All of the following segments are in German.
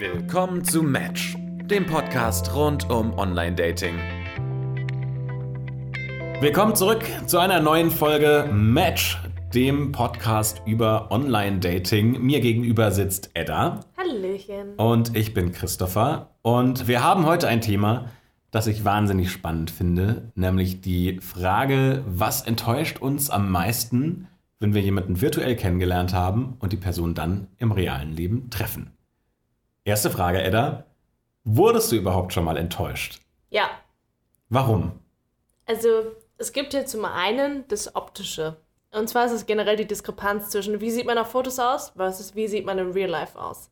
Willkommen zu Match, dem Podcast rund um Online-Dating. Willkommen zurück zu einer neuen Folge Match, dem Podcast über Online-Dating. Mir gegenüber sitzt Edda. Hallöchen. Und ich bin Christopher. Und wir haben heute ein Thema, das ich wahnsinnig spannend finde, nämlich die Frage, was enttäuscht uns am meisten, wenn wir jemanden virtuell kennengelernt haben und die Person dann im realen Leben treffen. Erste Frage, Edda. Wurdest du überhaupt schon mal enttäuscht? Ja. Warum? Also, es gibt hier zum einen das Optische. Und zwar ist es generell die Diskrepanz zwischen, wie sieht man auf Fotos aus, versus wie sieht man im Real Life aus.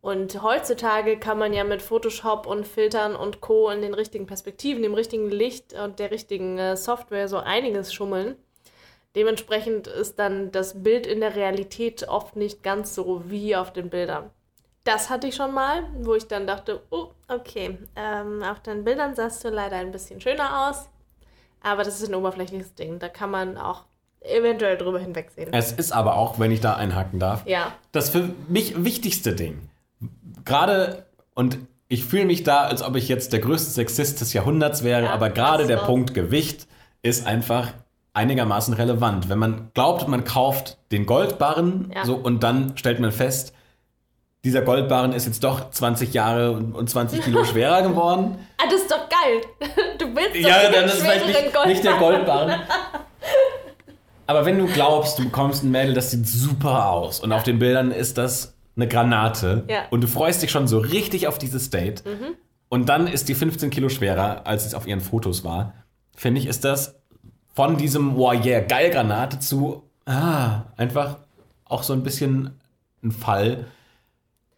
Und heutzutage kann man ja mit Photoshop und Filtern und Co. in den richtigen Perspektiven, dem richtigen Licht und der richtigen äh, Software so einiges schummeln. Dementsprechend ist dann das Bild in der Realität oft nicht ganz so wie auf den Bildern. Das hatte ich schon mal, wo ich dann dachte, oh, okay, ähm, auf den Bildern sahst du leider ein bisschen schöner aus. Aber das ist ein oberflächliches Ding. Da kann man auch eventuell drüber hinwegsehen. Es ist aber auch, wenn ich da einhaken darf, Ja. das für mich wichtigste Ding. Gerade, und ich fühle mich da, als ob ich jetzt der größte Sexist des Jahrhunderts wäre, Ja, aber gerade der auch. Punkt Gewicht ist einfach einigermaßen relevant. Wenn man glaubt, man kauft den Goldbarren Ja. so, und dann stellt man fest, dieser Goldbarren ist jetzt doch 20 Jahre und und 20 Kilo schwerer geworden. Ah, das ist doch geil. Du willst doch Ja, dann ist vielleicht nicht, nicht der Goldbarren. Goldbarren. Aber wenn du glaubst, du bekommst ein Mädel, das sieht super aus und auf den Bildern ist das eine Granate Ja. und du freust dich schon so richtig auf dieses Date und dann ist die 15 Kilo schwerer, als es auf ihren Fotos war, finde ich, ist das von diesem, wow, yeah, geil Granate zu, ah, einfach auch so ein bisschen ein Fall,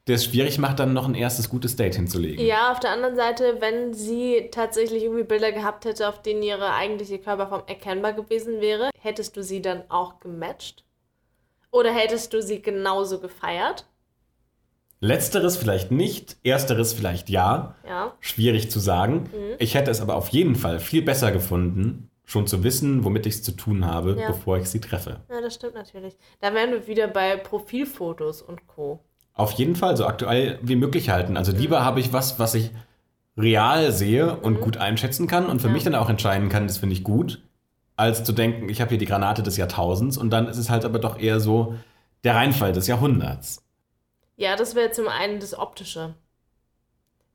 der es schwierig macht, dann noch ein erstes gutes Date hinzulegen. Ja, auf der anderen Seite, wenn sie tatsächlich irgendwie Bilder gehabt hätte, auf denen ihre eigentliche Körperform erkennbar gewesen wäre, hättest du sie dann auch gematcht? Oder hättest du sie genauso gefeiert? Letzteres vielleicht nicht, ersteres vielleicht ja. Ja. Schwierig zu sagen. Ich hätte es aber auf jeden Fall viel besser gefunden, schon zu wissen, womit ich es zu tun habe, Ja. bevor ich sie treffe. Ja, das stimmt natürlich. Da wären wir wieder bei Profilfotos und Co. Auf jeden Fall so aktuell wie möglich halten. Also lieber habe ich was, was ich real sehe und gut einschätzen kann und für mich dann auch entscheiden kann, das finde ich gut, als zu denken, ich habe hier die Granate des Jahrtausends und dann ist es halt aber doch eher so der Reinfall des Jahrhunderts. Ja, das wäre zum einen das Optische.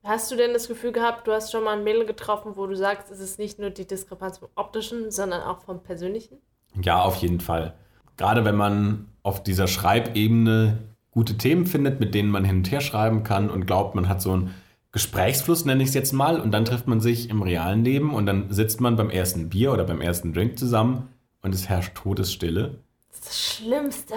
Hast du denn das Gefühl gehabt, du hast schon mal ein Mädel getroffen, wo du sagst, es ist nicht nur die Diskrepanz vom Optischen, sondern auch vom Persönlichen? Ja, auf jeden Fall. Gerade wenn man auf dieser Schreibebene gute Themen findet, mit denen man hin und her schreiben kann und glaubt, man hat so einen Gesprächsfluss, nenne ich es jetzt mal, und dann trifft man sich im realen Leben und dann sitzt man beim ersten Bier oder beim ersten Drink zusammen und es herrscht Todesstille. Das ist das Schlimmste.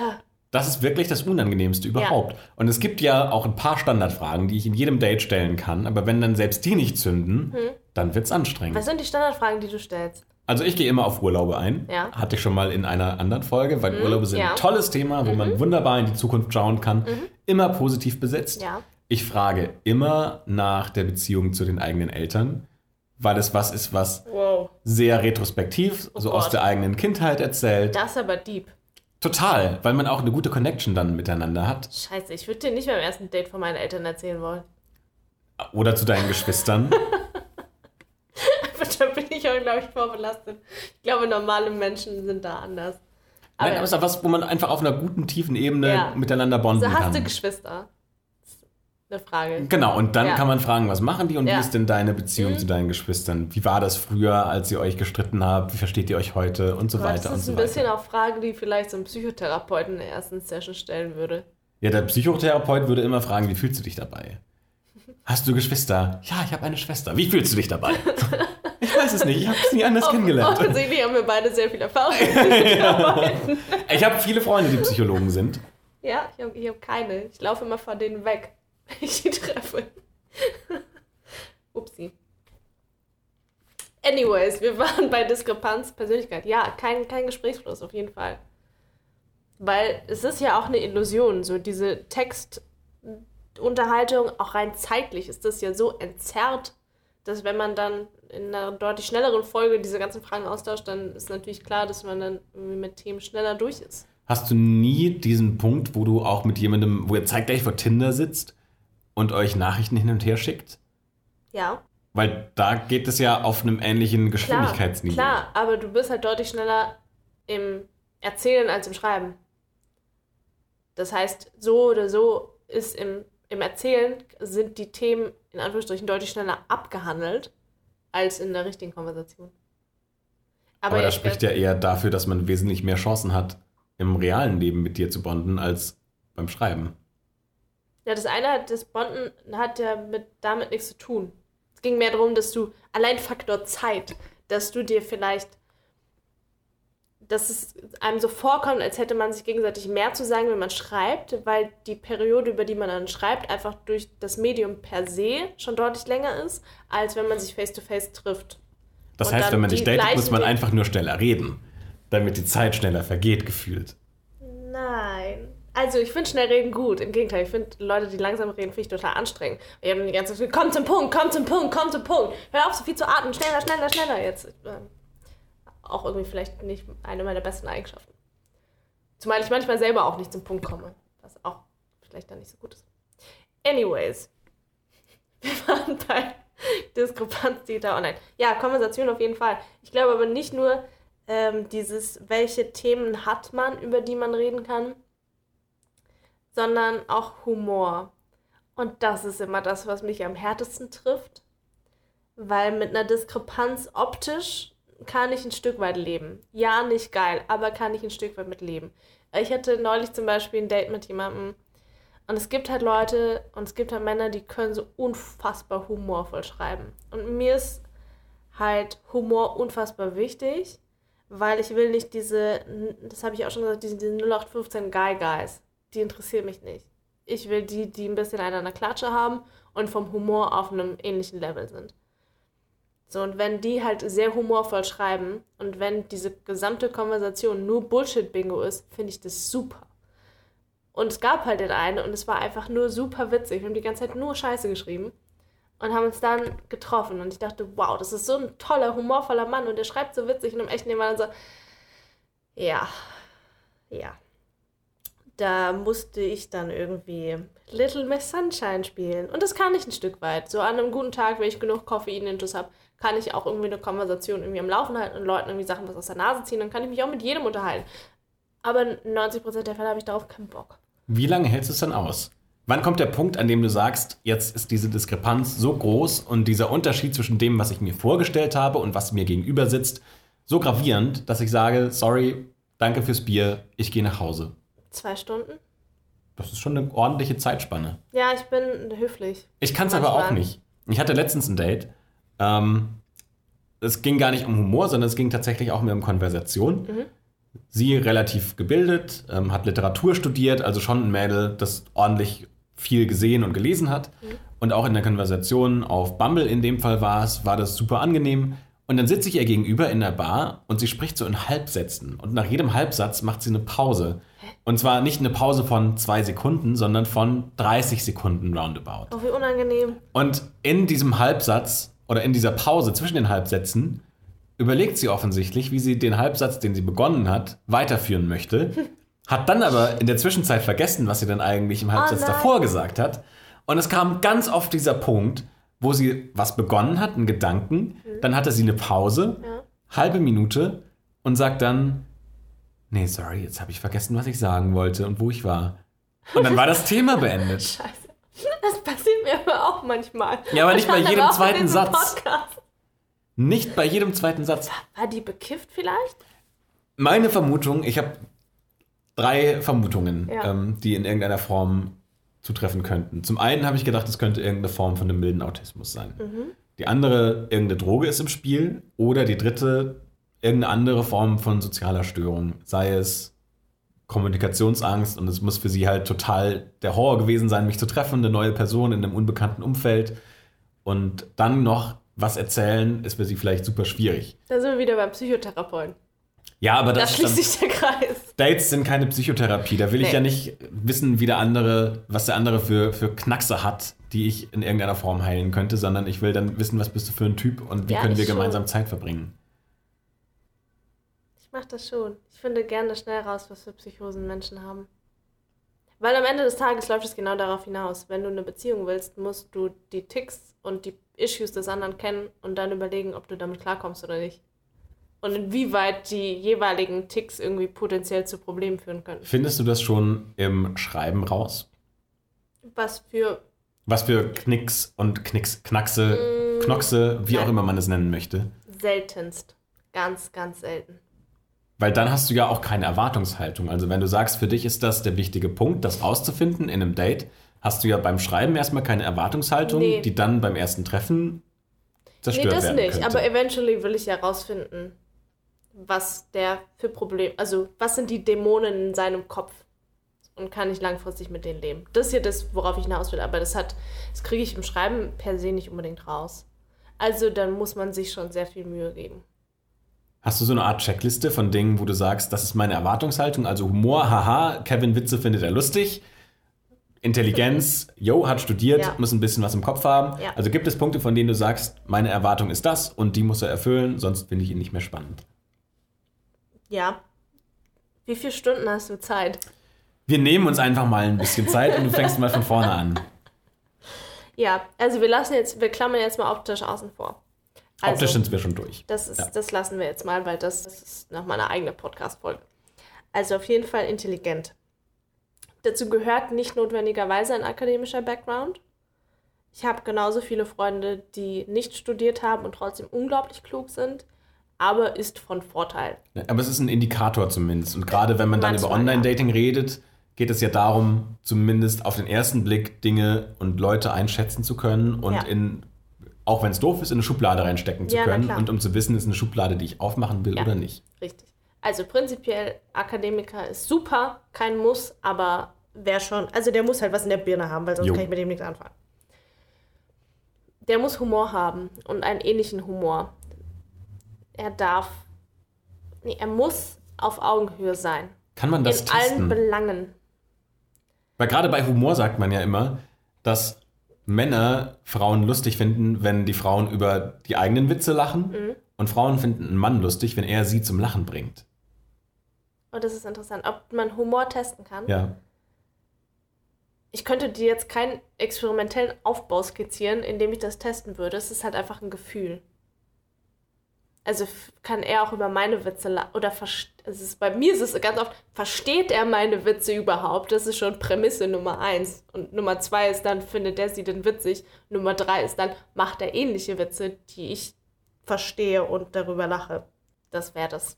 Das ist wirklich das Unangenehmste überhaupt. Und es gibt ja auch ein paar Standardfragen, die ich in jedem Date stellen kann, aber wenn dann selbst die nicht zünden, dann wird es anstrengend. Was sind die Standardfragen, die du stellst? Also ich gehe immer auf Urlaube ein. Ja. Hatte ich schon mal in einer anderen Folge, weil Urlaube sind ja. ein tolles Thema, wo man wunderbar in die Zukunft schauen kann. Immer positiv besetzt. Ja. Ich frage immer nach der Beziehung zu den eigenen Eltern, weil es was ist, was Wow. sehr retrospektiv, so aus Oh Gott. der eigenen Kindheit erzählt. Das ist aber deep. Total, weil man auch eine gute Connection dann miteinander hat. Scheiße, ich würde dir nicht beim ersten Date von meinen Eltern erzählen wollen. Oder zu deinen Geschwistern. Aber ich auch, glaube ich, vorbelastet. Ich glaube, normale Menschen sind da anders. Aber, Nein, aber es ist auch was, wo man einfach auf einer guten, tiefen Ebene Ja. miteinander bonden so hast kann. du Geschwister? Das ist eine Frage. Genau, und dann Ja. kann man fragen, was machen die und Ja. Mhm. wie ist denn deine Beziehung zu deinen Geschwistern? Wie war das früher, als ihr euch gestritten habt? Wie versteht ihr euch heute? Und so Aber weiter das ist so ein weiter. bisschen auch Frage, die vielleicht so ein Psychotherapeuten in der ersten Session stellen würde. Ja, der Psychotherapeut würde immer fragen, wie fühlst du dich dabei? Hast du Geschwister? Ja, ich habe eine Schwester. Wie fühlst du dich dabei? ich weiß es nicht, ich habe es nie anders kennengelernt. Offensichtlich haben wir beide sehr viel Erfahrung Psychotherapeuten. Ich habe viele Freunde, die Psychologen sind. Ja, ich habe hab keine. Ich laufe immer vor denen weg, wenn ich die treffe. Upsi. Anyways, wir waren bei Diskrepanz Persönlichkeit. Ja, kein, kein Gesprächsfluss, auf jeden Fall. Weil es ist ja auch eine Illusion, so diese Textunterhaltung, auch rein zeitlich ist das ja so entzerrt, dass wenn man dann in einer deutlich schnelleren Folge diese ganzen Fragen austauscht, dann ist natürlich klar, dass man dann mit Themen schneller durch ist. Hast du nie diesen Punkt, wo du auch mit jemandem, wo ihr zeitgleich vor Tinder sitzt und euch Nachrichten hin und her schickt? Ja. Weil da geht es ja auf einem ähnlichen Geschwindigkeitsniveau. Klar, klar, aber du bist halt deutlich schneller im Erzählen als im Schreiben. Das heißt, so oder so ist im, im Erzählen sind die Themen in Anführungsstrichen deutlich schneller abgehandelt als in der richtigen Konversation. Aber, Aber das spricht ja eher dafür, dass man wesentlich mehr Chancen hat, im realen Leben mit dir zu bonden, als beim Schreiben. Ja, das eine hat, das Bonden hat ja mit, damit nichts zu tun. Es ging mehr darum, dass du, allein Faktor Zeit, dass du dir vielleicht, dass es einem so vorkommt, als hätte man sich gegenseitig mehr zu sagen, wenn man schreibt, weil die Periode, über die man dann schreibt, einfach durch das Medium per se schon deutlich länger ist, als wenn man sich face-to-face -face trifft. Das Und heißt, wenn man sich datet, muss man einfach nur schneller reden, damit die Zeit schneller vergeht, gefühlt. Nein. Also ich finde schnell reden gut. Im Gegenteil, ich finde Leute, die langsam reden, finde ich total anstrengend. Ich habe die ganze Zeit, komm zum Punkt, komm zum Punkt, komm zum Punkt. Hör auf, so viel zu atmen, schneller, schneller, schneller. Jetzt auch irgendwie vielleicht nicht eine meiner besten Eigenschaften. Zumal ich manchmal selber auch nicht zum Punkt komme, was auch vielleicht dann nicht so gut ist. Anyways, wir waren bei Diskrepanz Digital Online. Ja, Konversation auf jeden Fall. Ich glaube aber nicht nur ähm, dieses, welche Themen hat man, über die man reden kann, sondern auch Humor. Und das ist immer das, was mich am härtesten trifft, weil mit einer Diskrepanz optisch kann ich ein Stück weit leben. Ja, nicht geil, aber kann ich ein Stück weit mit leben. Ich hatte neulich zum Beispiel ein Date mit jemandem und es gibt halt Leute und es gibt halt Männer, die können so unfassbar humorvoll schreiben. Und mir ist halt Humor unfassbar wichtig, weil ich will nicht diese, das habe ich auch schon gesagt, diese, diese 0815 Guy Guys die interessieren mich nicht. Ich will die, die ein bisschen einen an Klatsche haben und vom Humor auf einem ähnlichen Level sind. So, und wenn die halt sehr humorvoll schreiben und wenn diese gesamte Konversation nur Bullshit-Bingo ist, finde ich das super. Und es gab halt den einen und es war einfach nur super witzig. Wir haben die ganze Zeit nur Scheiße geschrieben und haben uns dann getroffen. Und ich dachte, wow, das ist so ein toller, humorvoller Mann und der schreibt so witzig und im echten Leben war so, ja, ja da musste ich dann irgendwie Little Miss Sunshine spielen. Und das kann ich ein Stück weit. So an einem guten Tag, wenn ich genug Koffein-Intus habe, kann ich auch irgendwie eine Konversation irgendwie am Laufen halten und Leuten irgendwie Sachen was aus der Nase ziehen. Dann kann ich mich auch mit jedem unterhalten. Aber 90% der Fälle habe ich darauf keinen Bock. Wie lange hältst du es dann aus? Wann kommt der Punkt, an dem du sagst, jetzt ist diese Diskrepanz so groß und dieser Unterschied zwischen dem, was ich mir vorgestellt habe und was mir gegenüber sitzt, so gravierend, dass ich sage, sorry, danke fürs Bier, ich gehe nach Hause? Zwei Stunden? Das ist schon eine ordentliche Zeitspanne. Ja, ich bin höflich. Ich kann es aber auch nicht. Ich hatte letztens ein Date. Ähm, es ging gar nicht um Humor, sondern es ging tatsächlich auch mehr um Konversation. Mhm. Sie relativ gebildet, ähm, hat Literatur studiert, also schon ein Mädel, das ordentlich viel gesehen und gelesen hat. Mhm. Und auch in der Konversation auf Bumble in dem Fall war es, war das super angenehm. Und dann sitze ich ihr gegenüber in der Bar und sie spricht so in Halbsätzen. Und nach jedem Halbsatz macht sie eine Pause. Und zwar nicht eine Pause von zwei Sekunden, sondern von 30 Sekunden roundabout. Oh, wie unangenehm. Und in diesem Halbsatz oder in dieser Pause zwischen den Halbsätzen überlegt sie offensichtlich, wie sie den Halbsatz, den sie begonnen hat, weiterführen möchte. Hat dann aber in der Zwischenzeit vergessen, was sie dann eigentlich im Halbsatz oh davor gesagt hat. Und es kam ganz oft dieser Punkt, wo sie was begonnen hat, einen Gedanken, mhm. dann hatte sie eine Pause, ja. halbe Minute und sagt dann, nee, sorry, jetzt habe ich vergessen, was ich sagen wollte und wo ich war. Und dann war das Thema beendet. Scheiße. Das passiert mir aber auch manchmal. Ja, aber nicht bei jedem zweiten Satz. Podcast. Nicht bei jedem zweiten Satz. War die bekifft vielleicht? Meine Vermutung, ich habe drei Vermutungen, ja. ähm, die in irgendeiner Form zutreffen könnten. Zum einen habe ich gedacht, es könnte irgendeine Form von einem milden Autismus sein. Mhm. Die andere, irgendeine Droge ist im Spiel. Oder die dritte, irgendeine andere Form von sozialer Störung, sei es Kommunikationsangst und es muss für sie halt total der Horror gewesen sein, mich zu treffen, eine neue Person in einem unbekannten Umfeld und dann noch was erzählen, ist für sie vielleicht super schwierig. Da sind wir wieder beim Psychotherapeuten. Ja, aber das da schließt sich der Kreis. Dates sind keine Psychotherapie. Da will nee. ich ja nicht wissen, wie der andere, was der andere für, für Knackse hat, die ich in irgendeiner Form heilen könnte, sondern ich will dann wissen, was bist du für ein Typ und wie ja, können wir gemeinsam Zeit verbringen. Ich mach das schon. Ich finde gerne schnell raus, was für Psychosen Menschen haben. Weil am Ende des Tages läuft es genau darauf hinaus. Wenn du eine Beziehung willst, musst du die Ticks und die Issues des anderen kennen und dann überlegen, ob du damit klarkommst oder nicht. Und inwieweit die jeweiligen Ticks irgendwie potenziell zu Problemen führen können. Findest du das schon im Schreiben raus? Was für. Was für Knicks und Knicks, Knackse, Mm, Knoxe, wie auch nein. immer man es nennen möchte. Seltenst. Ganz, ganz selten. Weil dann hast du ja auch keine Erwartungshaltung. Also wenn du sagst, für dich ist das der wichtige Punkt, das rauszufinden in einem Date, hast du ja beim Schreiben erstmal keine Erwartungshaltung, Nee. die dann beim ersten Treffen zerstört Nee, das werden nicht. könnte. Aber eventually will ich ja rausfinden, was der für Probleme, also was sind die Dämonen in seinem Kopf und kann ich langfristig mit denen leben. Das ist hier das, worauf ich hinaus will, aber das hat, das kriege ich im Schreiben per se nicht unbedingt raus. Also dann muss man sich schon sehr viel Mühe geben. Hast du so eine Art Checkliste von Dingen, wo du sagst, das ist meine Erwartungshaltung? Also Humor, haha, Kevin Witze findet er lustig. Intelligenz, yo, hat studiert, Ja. muss ein bisschen was im Kopf haben. Ja. Also gibt es Punkte, von denen du sagst, meine Erwartung ist das und die muss er erfüllen, sonst finde ich ihn nicht mehr spannend. Ja. Wie viele Stunden hast du Zeit? Wir nehmen uns einfach mal ein bisschen Zeit und du fängst mal von vorne an. Ja, also wir lassen jetzt, wir klammern jetzt mal optisch außen vor. Also, Optisch sind wir schon durch. Das, ist, Ja. das lassen wir jetzt mal, weil das, das ist noch mal eine eigene Podcast-Folge. Also auf jeden Fall intelligent. Dazu gehört nicht notwendigerweise ein akademischer Background. Ich habe genauso viele Freunde, die nicht studiert haben und trotzdem unglaublich klug sind, aber ist von Vorteil. Aber es ist ein Indikator zumindest. Und gerade wenn man dann über Manchmal, Online-Dating redet, geht es ja darum, zumindest auf den ersten Blick Dinge und Leute einschätzen zu können und Ja. in, auch wenn es doof ist, in eine Schublade reinstecken zu Ja, können. Und um zu wissen, ist eine Schublade, die ich aufmachen will Ja. oder nicht. Richtig. Also prinzipiell, Akademiker ist super, kein Muss, aber wer schon, also der muss halt was in der Birne haben, weil sonst Jo. kann ich mit dem nichts anfangen. Der muss Humor haben und einen ähnlichen Humor. Er darf, nee, er muss auf Augenhöhe sein. Kann man das in allen testen? Belangen. Weil gerade bei Humor sagt man ja immer, dass Männer Frauen lustig finden, wenn die Frauen über die eigenen Witze lachen. Mhm. Und Frauen finden einen Mann lustig, wenn er sie zum Lachen bringt. Und Oh, das ist interessant, ob man Humor testen kann. Ja. Ich könnte dir jetzt keinen experimentellen Aufbau skizzieren, indem ich das testen würde. Es ist halt einfach ein Gefühl. Also kann er auch über meine Witze la- oder es ist bei mir ist es ganz oft versteht er meine Witze überhaupt? Das ist schon Prämisse Nummer eins und Nummer zwei ist dann findet er sie denn witzig. Nummer drei ist dann macht er ähnliche Witze, die ich verstehe und darüber lache. Das wäre das.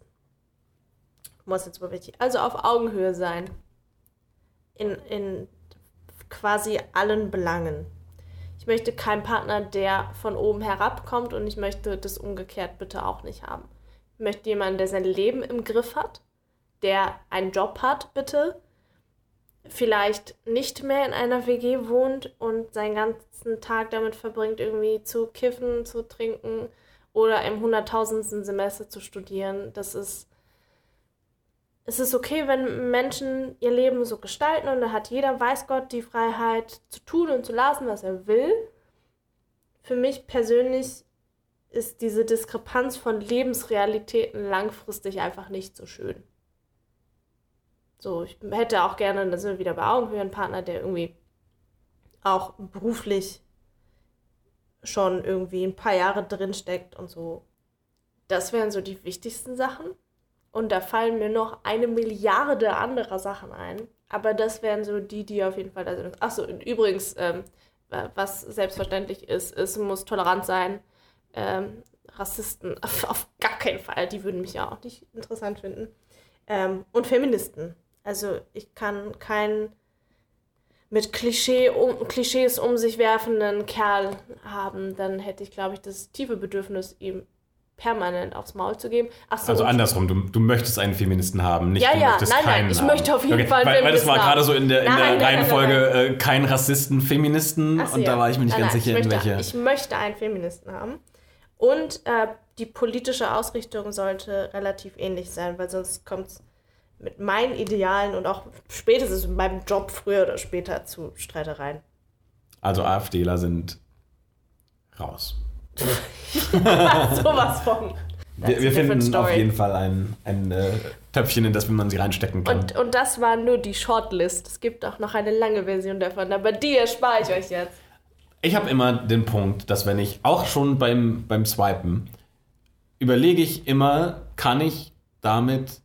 Muss jetzt mal wichtig. Also auf Augenhöhe sein. In, in quasi allen Belangen. Ich möchte keinen Partner, der von oben herabkommt und ich möchte das umgekehrt bitte auch nicht haben. Ich möchte jemanden, der sein Leben im Griff hat, der einen Job hat, bitte, vielleicht nicht mehr in einer WG wohnt und seinen ganzen Tag damit verbringt, irgendwie zu kiffen, zu trinken oder im hunderttausendsten Semester zu studieren. Das ist es ist okay, wenn Menschen ihr Leben so gestalten und da hat jeder, weiß Gott, die Freiheit zu tun und zu lassen, was er will. Für mich persönlich ist diese Diskrepanz von Lebensrealitäten langfristig einfach nicht so schön. So, ich hätte auch gerne, da sind wir wieder bei Augenhöhe, einen Partner, der irgendwie auch beruflich schon irgendwie ein paar Jahre drinsteckt und so. Das wären so die wichtigsten Sachen. Und da fallen mir noch eine Milliarde anderer Sachen ein. Aber das wären so die, die auf jeden Fall da sind. Achso, und übrigens, ähm, was selbstverständlich ist, es muss tolerant sein. Ähm, Rassisten auf, gar keinen Fall, die würden mich ja auch nicht interessant finden. Ähm, und Feministen. Also ich kann keinen mit Klischee um, Klischees um sich werfenden Kerl haben, dann hätte ich, glaube ich, das tiefe Bedürfnis, ihm permanent aufs Maul zu geben. So, Also andersrum, du, du möchtest einen Feministen haben, nicht Ja, du ja, möchtest nein, nein, ich haben. möchte auf jeden Fall einen weil, weil das war Feministen gerade haben. so in der, in Nein, der Reihenfolge Äh, kein Rassisten, Feministen so, und ja. da war ich mir nicht Nein, ganz nein, sicher, ich in möchte, welche. Ich möchte einen Feministen haben. Und äh, die politische Ausrichtung sollte relativ ähnlich sein, weil sonst kommt es mit meinen Idealen und auch spätestens mit meinem Job früher oder später zu Streitereien. Also AfDler sind raus. Sowas von. Wir, wir finden auf jeden Fall ein, ein äh, Töpfchen, in das man sie reinstecken kann. Und, und das war nur die Shortlist. Es gibt auch noch eine lange Version davon, aber die erspare ich euch jetzt. Ich habe immer den Punkt, dass wenn ich auch schon beim, beim Swipen überlege ich immer, kann ich damit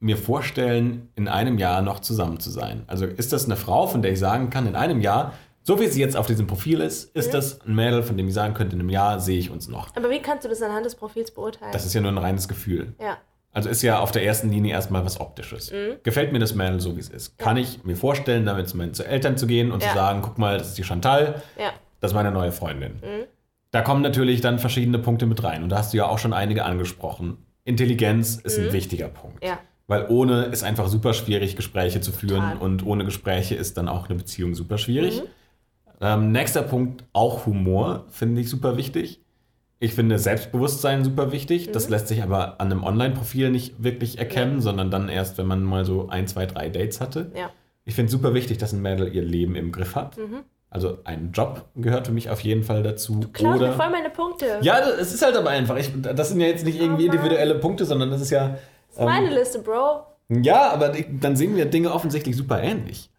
mir vorstellen, in einem Jahr noch zusammen zu sein? Also ist das eine Frau, von der ich sagen kann, in einem Jahr, so wie sie jetzt auf diesem Profil ist, ist das ein Mädel, von dem ich sagen könnte, in einem Jahr sehe ich uns noch. Aber wie kannst du das anhand des Profils beurteilen? Das ist ja nur ein reines Gefühl. ja. Also ist ja auf der ersten Linie erstmal was Optisches. Mhm. Gefällt mir das Mädel so, wie es ist? Kann ich mir vorstellen, damit zu Eltern zu gehen und Ja. zu sagen, guck mal, das ist die Chantal, Ja. das ist meine neue Freundin. Mhm. Da kommen natürlich dann verschiedene Punkte mit rein. Und da hast du ja auch schon einige angesprochen. Intelligenz ist ein wichtiger Punkt. Mhm. Ja. Weil ohne ist einfach super schwierig, Gespräche zu führen. Total. Und ohne Gespräche ist dann auch eine Beziehung super schwierig. Mhm. Ähm, nächster Punkt, auch Humor, finde ich super wichtig. Ich finde Selbstbewusstsein super wichtig. Mhm. Das lässt sich aber an einem Online-Profil nicht wirklich erkennen, sondern dann erst, wenn man mal so ein, zwei, drei Dates hatte. Ja. Ich finde es super wichtig, dass ein Mädel ihr Leben im Griff hat. Mhm. Also ein Job gehört für mich auf jeden Fall dazu. Klaus mir Oder voll meine Punkte. ja, das- es ist halt aber einfach. Ich, das sind ja jetzt nicht irgendwie Oh individuelle Punkte, sondern das ist ja. Das ist meine Liste, Bro. Ja, aber dann sehen wir Dinge offensichtlich super ähnlich.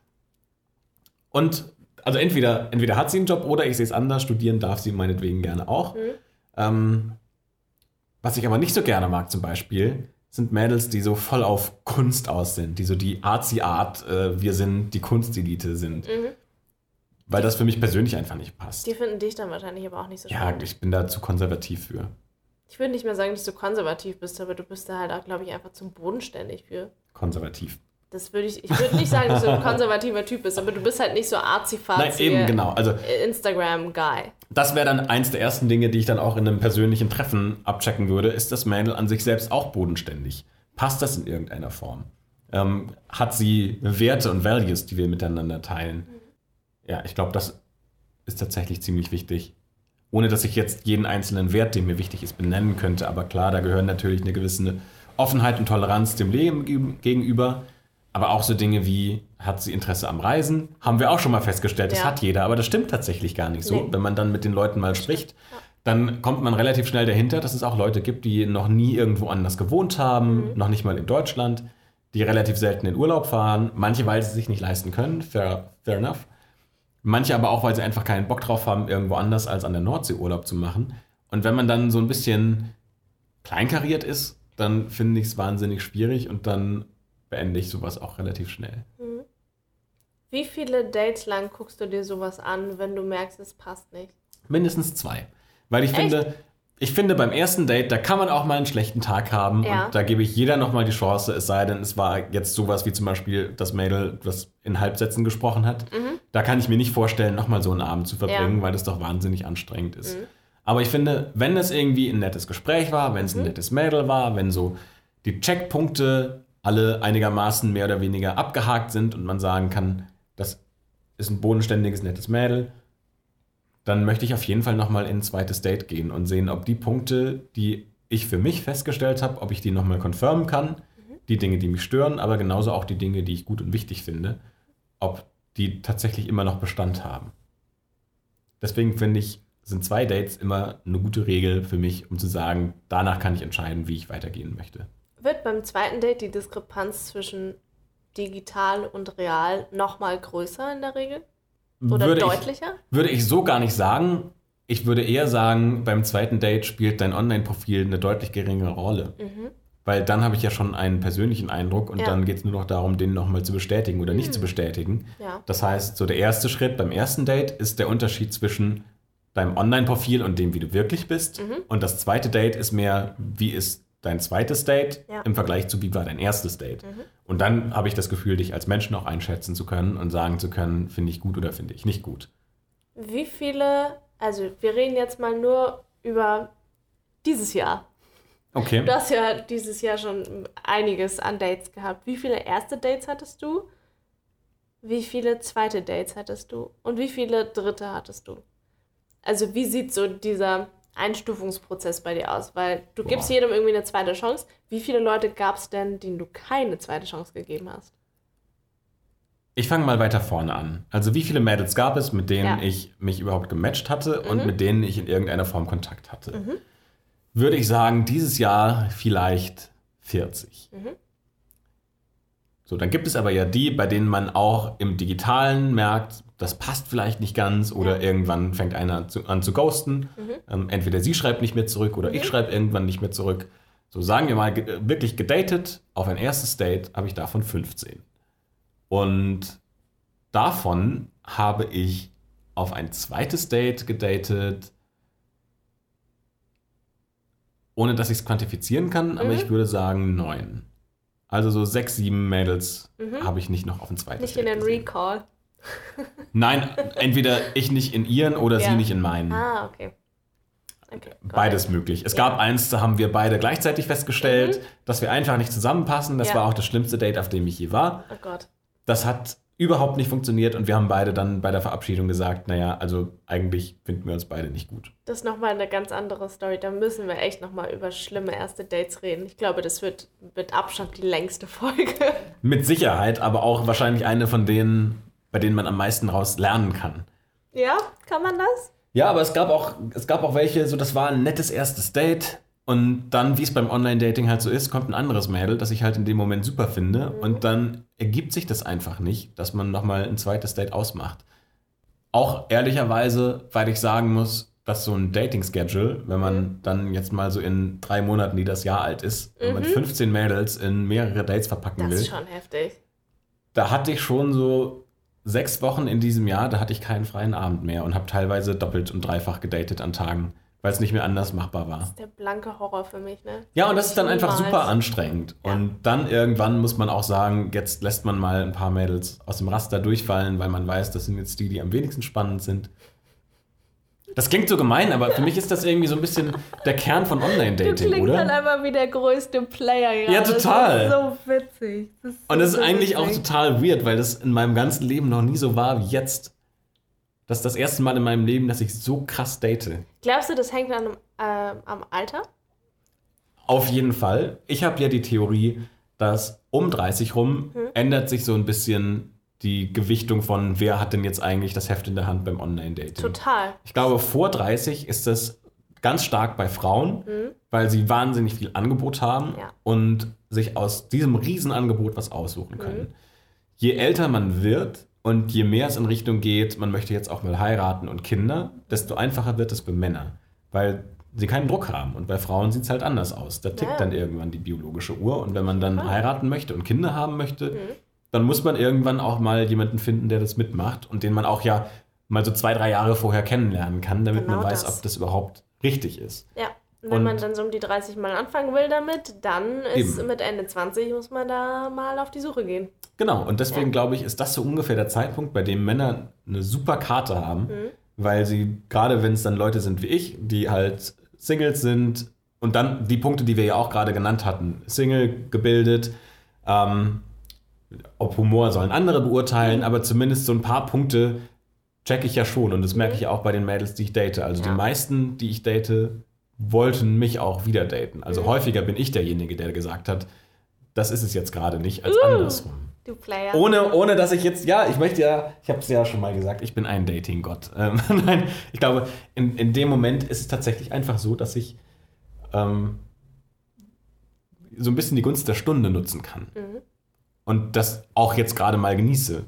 Und also entweder, entweder hat sie einen Job oder ich sehe es anders, studieren darf sie meinetwegen gerne auch. Ähm, was ich aber nicht so gerne mag zum Beispiel, sind Mädels, die so voll auf Kunst aus sind, die so die artsy Art, äh, wir sind die Kunstelite sind. Weil das für mich persönlich einfach nicht passt. Die finden dich dann wahrscheinlich aber auch nicht so Ja, spannend. ich bin da zu konservativ für. Ich würde nicht mehr sagen, dass du konservativ bist, aber du bist da halt auch, glaube ich, einfach zum bodenständig für. Konservativ. Das würde ich, ich würde nicht sagen, dass du ein konservativer Typ bist, aber du bist halt nicht so arzi Nein, eben, genau. Also Instagram-Guy. Das wäre dann eins der ersten Dinge, die ich dann auch in einem persönlichen Treffen abchecken würde. Ist das Mädel an sich selbst auch bodenständig? Passt das in irgendeiner Form? Ähm, hat sie Werte und Values, die wir miteinander teilen? Ja, ich glaube, das ist tatsächlich ziemlich wichtig. Ohne dass ich jetzt jeden einzelnen Wert, der mir wichtig ist, benennen könnte. Aber klar, da gehören natürlich eine gewisse Offenheit und Toleranz dem Leben geg- gegenüber. Aber auch so Dinge wie, hat sie Interesse am Reisen? Haben wir auch schon mal festgestellt, das Ja. hat jeder, aber das stimmt tatsächlich gar nicht so. Nee. Wenn man dann mit den Leuten mal spricht, dann kommt man relativ schnell dahinter, dass es auch Leute gibt, die noch nie irgendwo anders gewohnt haben, noch nicht mal in Deutschland, die relativ selten in Urlaub fahren. Manche, weil sie sich nicht leisten können, fair, fair enough. Manche aber auch, weil sie einfach keinen Bock drauf haben, irgendwo anders als an der Nordsee Urlaub zu machen. Und wenn man dann so ein bisschen kleinkariert ist, dann finde ich es wahnsinnig schwierig und dann beende ich sowas auch relativ schnell. Wie viele Dates lang guckst du dir sowas an, wenn du merkst, es passt nicht? Mindestens zwei. Weil ich finde, ich finde, beim ersten Date, da kann man auch mal einen schlechten Tag haben Ja. und da gebe ich jeder nochmal die Chance, es sei denn, es war jetzt sowas wie zum Beispiel das Mädel, das in Halbsätzen gesprochen hat. Da kann ich mir nicht vorstellen, nochmal so einen Abend zu verbringen, Mhm. Ja. Mhm. weil das doch wahnsinnig anstrengend ist. Aber ich finde, wenn es irgendwie ein nettes Gespräch war, wenn es ein Mhm. nettes Mädel war, wenn so die Checkpunkte alle einigermaßen mehr oder weniger abgehakt sind und man sagen kann, das ist ein bodenständiges, nettes Mädel, dann möchte ich auf jeden Fall nochmal in ein zweites Date gehen und sehen, ob die Punkte, die ich für mich festgestellt habe, ob ich die nochmal confirmen kann. Die Dinge, die mich stören, aber genauso auch die Dinge, die ich gut und wichtig finde, ob die tatsächlich immer noch Bestand haben. Deswegen finde ich, sind zwei Dates immer eine gute Regel für mich, um zu sagen, danach kann ich entscheiden, wie ich weitergehen möchte. Wird beim zweiten Date die Diskrepanz zwischen digital und real nochmal größer in der Regel? Oder Würde ich- deutlicher? Würde ich so gar nicht sagen. Ich würde eher sagen, beim zweiten Date spielt dein Online-Profil eine deutlich geringere Rolle. Weil dann habe ich ja schon einen persönlichen Eindruck und Ja. dann geht es nur noch darum, den nochmal zu bestätigen oder nicht zu bestätigen. Ja. Das heißt, so der erste Schritt beim ersten Date ist der Unterschied zwischen deinem Online-Profil und dem, wie du wirklich bist. Und das zweite Date ist mehr, wie ist dein zweites Date Ja. im Vergleich zu, wie war dein erstes Date. Und dann habe ich das Gefühl, dich als Menschen auch einschätzen zu können und sagen zu können, finde ich gut oder finde ich nicht gut. Wie viele, also wir reden jetzt mal nur über dieses Jahr. Okay. Du hast ja dieses Jahr schon einiges an Dates gehabt. Wie viele erste Dates hattest du? Wie viele zweite Dates hattest du? Und wie viele dritte hattest du? Also wie sieht so dieser Einstufungsprozess bei dir aus? Weil du gibst Boah. jedem irgendwie eine zweite Chance. Wie viele Leute gab es denn, denen du keine zweite Chance gegeben hast? Ich fange mal weiter vorne an. Also wie viele Mädels gab es, mit denen Ja. ich mich überhaupt gematcht hatte und mit denen ich in irgendeiner Form Kontakt hatte? würde ich sagen, dieses Jahr vielleicht 40. So, dann gibt es aber ja die, bei denen man auch im Digitalen merkt, das passt vielleicht nicht ganz oder irgendwann fängt einer zu, an zu ghosten. Ähm, entweder sie schreibt nicht mehr zurück oder ich schreibe irgendwann nicht mehr zurück. So sagen wir mal, ge wirklich gedatet auf ein erstes Date habe ich davon 15. Und davon habe ich auf ein zweites Date gedatet, ohne dass ich es quantifizieren kann, aber ich würde sagen neun. Also so sechs, sieben Mädels habe ich nicht noch auf ein zweites Nicht in Date den gesehen. Recall. Nein, entweder ich nicht in ihren oder Ja. sie nicht in meinen. Ah, okay. okay Beides möglich. Es Ja. gab eins, da haben wir beide gleichzeitig festgestellt, dass wir einfach nicht zusammenpassen. Das Ja. war auch das schlimmste Date, auf dem ich je war. Oh Gott. Das hat überhaupt nicht funktioniert und wir haben beide dann bei der Verabschiedung gesagt, naja, also eigentlich finden wir uns beide nicht gut. Das ist nochmal eine ganz andere Story. Da müssen wir echt nochmal über schlimme erste Dates reden. Ich glaube, das wird mit Abstand die längste Folge. Mit Sicherheit, aber auch wahrscheinlich eine von denen, bei denen man am meisten raus lernen kann. ja, kann man das? Ja, aber es gab auch, es gab auch welche, so das war ein nettes erstes Date und dann, wie es beim Online-Dating halt so ist, kommt ein anderes Mädel, das ich halt in dem Moment super finde und dann ergibt sich das einfach nicht, dass man nochmal ein zweites Date ausmacht. Auch ehrlicherweise, weil ich sagen muss, dass so ein Dating-Schedule, wenn man dann jetzt mal so in drei Monaten, die das Jahr alt ist, wenn man 15 Mädels in mehrere Dates verpacken Das will, ist schon heftig. da hatte ich schon so sechs Wochen in diesem Jahr, da hatte ich keinen freien Abend mehr und habe teilweise doppelt und dreifach gedatet an Tagen, weil es nicht mehr anders machbar war. Das ist der blanke Horror für mich, ne? Ja, und das ist dann einfach super anstrengend. Ja. Und dann irgendwann muss man auch sagen, jetzt lässt man mal ein paar Mädels aus dem Raster durchfallen, weil man weiß, das sind jetzt die, die am wenigsten spannend sind. Das klingt so gemein, aber für mich ist das irgendwie so ein bisschen der Kern von Du Online-Dating, klingst oder? dann einfach wie der größte Player gerade. Ja, total. Das ist so witzig. Das ist Und das so ist eigentlich auch witzig. total weird, weil das in meinem ganzen Leben noch nie so war wie jetzt. Das ist das erste Mal in meinem Leben, dass ich so krass date. Glaubst du, das hängt an, äh, am Alter? Auf jeden Fall. Ich habe ja die Theorie, dass um 30 rum ändert sich so ein bisschen die Gewichtung von, wer hat denn jetzt eigentlich das Heft in der Hand beim Online-Dating. Total. Ich glaube, vor 30 ist das ganz stark bei Frauen, weil sie wahnsinnig viel Angebot haben Ja. und sich aus diesem Riesenangebot was aussuchen können. Je älter man wird und je mehr es in Richtung geht, man möchte jetzt auch mal heiraten und Kinder, desto einfacher wird es für Männer, weil sie keinen Druck haben. Und bei Frauen sieht es halt anders aus. Da tickt Ja. dann irgendwann die biologische Uhr und wenn man dann heiraten möchte und Kinder haben möchte, Mhm. dann muss man irgendwann auch mal jemanden finden, der das mitmacht und den man auch ja mal so zwei, drei Jahre vorher kennenlernen kann, damit Genau man weiß, das. ob das überhaupt richtig ist. Ja. Wenn Und- man dann so um die 30 mal anfangen will damit, dann ist Eben. mit Ende 20 muss man da mal auf die Suche gehen. Genau, und deswegen Ja. glaube ich, ist das so ungefähr der Zeitpunkt, bei dem Männer eine super Karte haben, Mhm. weil sie, gerade wenn es dann Leute sind wie ich, die halt Singles sind und dann die Punkte, die wir ja auch gerade genannt hatten, Single, gebildet, ähm, ob Humor sollen andere beurteilen, Mhm. aber zumindest so ein paar Punkte check ich ja schon und das merke ich ja auch bei den Mädels, die ich date. Also Mhm. Ja. die meisten, die ich date, wollten mich auch wieder daten. Also Mhm. häufiger bin ich derjenige, der gesagt hat, das ist es jetzt gerade nicht, als Uh. andersrum. Du Player. Ohne, ohne dass ich jetzt, ja, ich möchte ja, ich habe es ja schon mal gesagt, ich bin ein Dating-Gott. Ähm, nein, ich glaube, in, in dem Moment ist es tatsächlich einfach so, dass ich ähm, so ein bisschen die Gunst der Stunde nutzen kann. Mhm. Und das auch jetzt gerade mal genieße,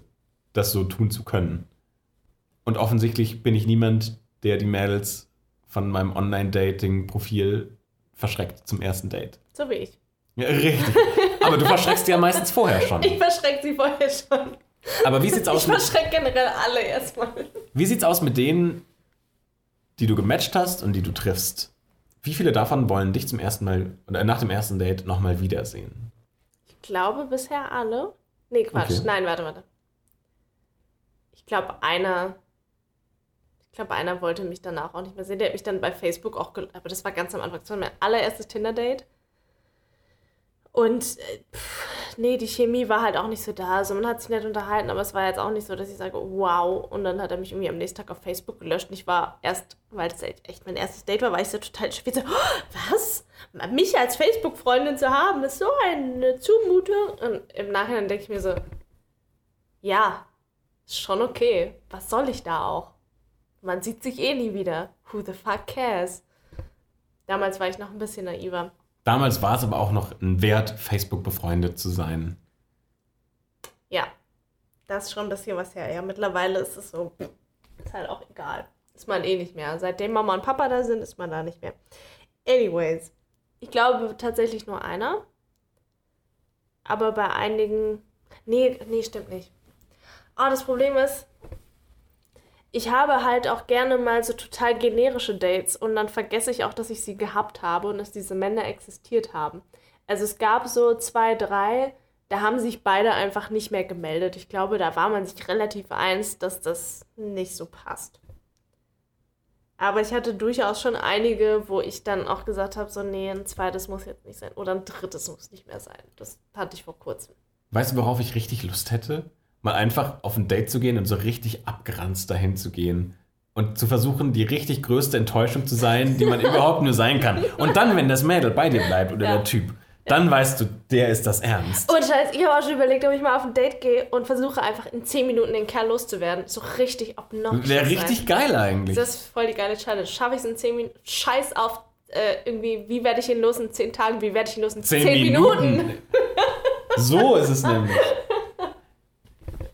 das so tun zu können. Und offensichtlich bin ich niemand, der die Mädels von meinem Online-Dating-Profil verschreckt zum ersten Date. So wie ich. Ja, richtig. Aber du verschreckst ja meistens vorher schon. Ich verschrecke sie vorher schon. Aber wie sieht's Ich aus mit, verschrecke generell alle erstmal. wie sieht's aus mit denen, die du gematcht hast und die du triffst? Wie viele davon wollen dich zum ersten Mal oder nach dem ersten Date nochmal wiedersehen? Ich glaube bisher alle. Nee, Quatsch. Okay. Nein, warte, warte. Ich glaube, einer. Ich glaube, einer wollte mich danach auch nicht mehr sehen. Der hat mich dann bei Facebook auch. gel- Aber das war ganz am Anfang. Das war mein allererstes Tinder-Date. Und. äh, Pff, nee, die Chemie war halt auch nicht so da. Also, man hat sich nett unterhalten, aber es war jetzt auch nicht so, dass ich sage, wow. Und dann hat er mich irgendwie am nächsten Tag auf Facebook gelöscht. Und ich war erst, weil es echt mein erstes Date war, war ich so total spät so, "Oh, was? Mich als Facebook-Freundin zu haben, ist so eine Zumutung. Und im Nachhinein denke ich mir so, ja, ist schon okay. Was soll ich da auch? Man sieht sich eh nie wieder. Who the fuck cares? Damals war ich noch ein bisschen naiver. Damals war es aber auch noch ein Wert, Facebook befreundet zu sein. Ja, das ist schon ein bisschen was her. Ja, mittlerweile ist es so, ist halt auch egal. Ist man eh nicht mehr. Seitdem Mama und Papa da sind, ist man da nicht mehr. Anyways, ich glaube tatsächlich nur einer. Aber bei einigen. Nee, nee, stimmt nicht. Oh, das Problem ist, ich habe halt auch gerne mal so total generische Dates und dann vergesse ich auch, dass ich sie gehabt habe und dass diese Männer existiert haben. Also es gab so zwei, drei, da haben sich beide einfach nicht mehr gemeldet. Ich glaube, da war man sich relativ eins, dass das nicht so passt. Aber ich hatte durchaus schon einige, wo ich dann auch gesagt habe, so nee, ein zweites muss jetzt nicht sein oder ein drittes muss nicht mehr sein. Das hatte ich vor kurzem. Weißt du, worauf ich richtig Lust hätte? Mal einfach auf ein Date zu gehen und so richtig abgeranzt dahin zu gehen. Und zu versuchen, die richtig größte Enttäuschung zu sein, die man überhaupt nur sein kann. Und dann, wenn das Mädel bei dir bleibt oder Ja. der Typ, dann weißt du, der ist das ernst. Und Scheiß, ich habe auch schon überlegt, ob ich mal auf ein Date gehe und versuche einfach in 10 Minuten den Kerl loszuwerden. So richtig obnoxious. Wäre sein. richtig geil eigentlich. Das ist voll die geile Challenge. Schaffe ich es in 10 Minuten? Scheiß auf äh, irgendwie, wie werde ich ihn los in 10 Tagen? Wie werde ich ihn los in 10, Zehn Minuten? Minuten. So ist es nämlich.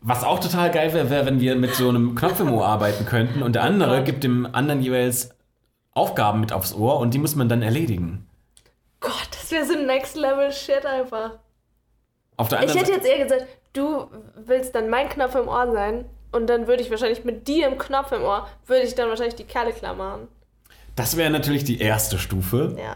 Was auch total geil wäre, wäre, wenn wir mit so einem Knopf im Ohr arbeiten könnten und der andere Gott. gibt dem anderen jeweils Aufgaben mit aufs Ohr und die muss man dann erledigen. Gott, das wäre so Next Level Shit einfach. Auf der Ich anderen hätte Seite, jetzt eher gesagt, du willst dann mein Knopf im Ohr sein und dann würde ich wahrscheinlich mit dir im Knopf im Ohr, würde ich dann wahrscheinlich die Kerle klar machen. das wäre natürlich die erste Stufe. Ja.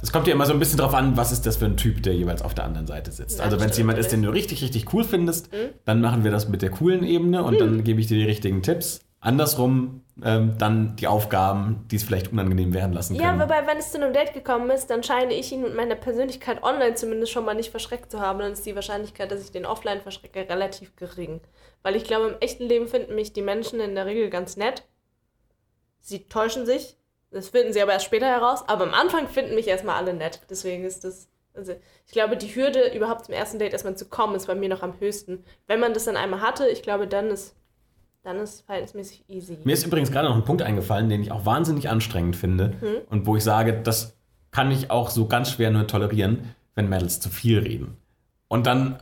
Es kommt ja immer so ein bisschen drauf an, was ist das für ein Typ, der jeweils auf der anderen Seite sitzt. Ja, also wenn es jemand ist, den du richtig, richtig cool findest, Mhm. dann machen wir das mit der coolen Ebene und dann gebe ich dir die richtigen Tipps. Andersrum ähm, dann die Aufgaben, die es vielleicht unangenehm werden lassen Ja, können. wobei, wenn es zu einem Date gekommen ist, dann scheine ich ihn mit meiner Persönlichkeit online zumindest schon mal nicht verschreckt zu haben. Dann ist die Wahrscheinlichkeit, dass ich den offline verschrecke, relativ gering. Weil ich glaube, im echten Leben finden mich die Menschen in der Regel ganz nett. Sie täuschen sich. Das finden sie aber erst später heraus. Aber am Anfang finden mich erstmal alle nett. Deswegen ist das. Also, ich glaube, die Hürde, überhaupt zum ersten Date erstmal zu kommen, ist bei mir noch am höchsten. Wenn man das dann einmal hatte, ich glaube, dann ist. Dann ist es verhältnismäßig easy. Mir ist übrigens gerade noch ein Punkt eingefallen, den ich auch wahnsinnig anstrengend finde Mhm. und wo ich sage, das kann ich auch so ganz schwer nur tolerieren, wenn Mädels zu viel reden. Und dann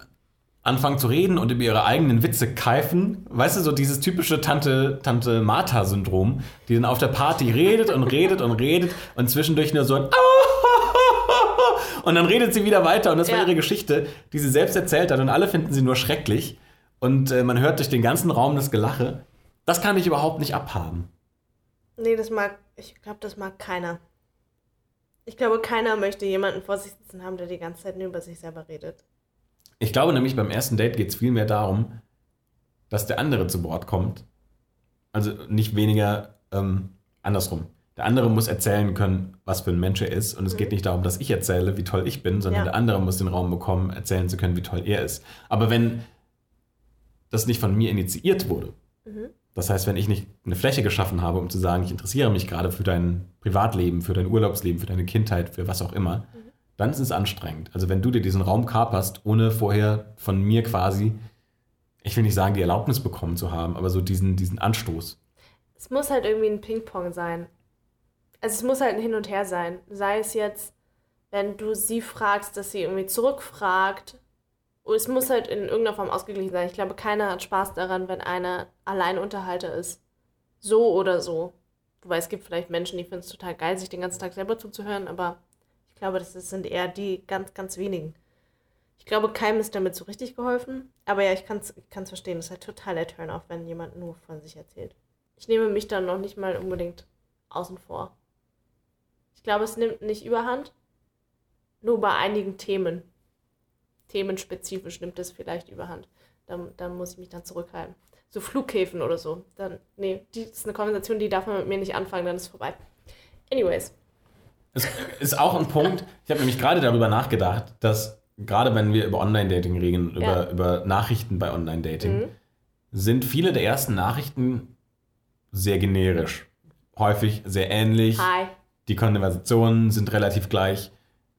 anfangen zu reden und über ihre eigenen Witze keifen. Weißt du, so dieses typische Tante, Tante Martha-Syndrom, die dann auf der Party redet und redet und redet und zwischendurch nur so ein und dann redet sie wieder weiter und das war Ja. ihre Geschichte, die sie selbst erzählt hat und alle finden sie nur schrecklich und äh, man hört durch den ganzen Raum das Gelache. Das kann ich überhaupt nicht abhaben. Nee, das mag, ich glaube, das mag keiner. Ich glaube, keiner möchte jemanden vor sich sitzen haben, der die ganze Zeit nur über sich selber redet. Ich glaube nämlich, beim ersten Date geht es vielmehr darum, dass der andere zu Wort kommt. Also nicht weniger ähm, andersrum. Der andere muss erzählen können, was für ein Mensch er ist. Und es geht nicht darum, dass ich erzähle, wie toll ich bin, sondern Ja. der andere muss den Raum bekommen, erzählen zu können, wie toll er ist. Aber wenn das nicht von mir initiiert wurde, Mhm. das heißt, wenn ich nicht eine Fläche geschaffen habe, um zu sagen, ich interessiere mich gerade für dein Privatleben, für dein Urlaubsleben, für deine Kindheit, für was auch immer, dann ist es anstrengend. Also wenn du dir diesen Raum kaperst, ohne vorher von mir quasi, ich will nicht sagen, die Erlaubnis bekommen zu haben, aber so diesen, diesen Anstoß. Es muss halt irgendwie ein Ping-Pong sein. Also es muss halt ein Hin und Her sein. Sei es jetzt, wenn du sie fragst, dass sie irgendwie zurückfragt. Und Es muss halt in irgendeiner Form ausgeglichen sein. Ich glaube, keiner hat Spaß daran, wenn einer Alleinunterhalter ist. So oder so. Wobei es gibt vielleicht Menschen, die finden es total geil, sich den ganzen Tag selber zuzuhören, aber ich glaube, das sind eher die ganz, ganz wenigen. Ich glaube, keinem ist damit so richtig geholfen. Aber ja, ich kann es verstehen. Das ist halt total der Turn-off, wenn jemand nur von sich erzählt. Ich nehme mich dann noch nicht mal unbedingt außen vor. Ich glaube, es nimmt nicht überhand. Nur bei einigen Themen. Themenspezifisch nimmt es vielleicht überhand. Dann, dann muss ich mich dann zurückhalten. So Flughäfen oder so. Dann, nee, die ist eine Konversation, die darf man mit mir nicht anfangen, dann ist es vorbei. Anyways. Es ist auch ein Punkt, ich habe nämlich gerade darüber nachgedacht, dass gerade wenn wir über Online-Dating reden, über, Ja. über Nachrichten bei Online-Dating, Mhm. sind viele der ersten Nachrichten sehr generisch. Häufig sehr ähnlich. Hi. Die Konversationen sind relativ gleich.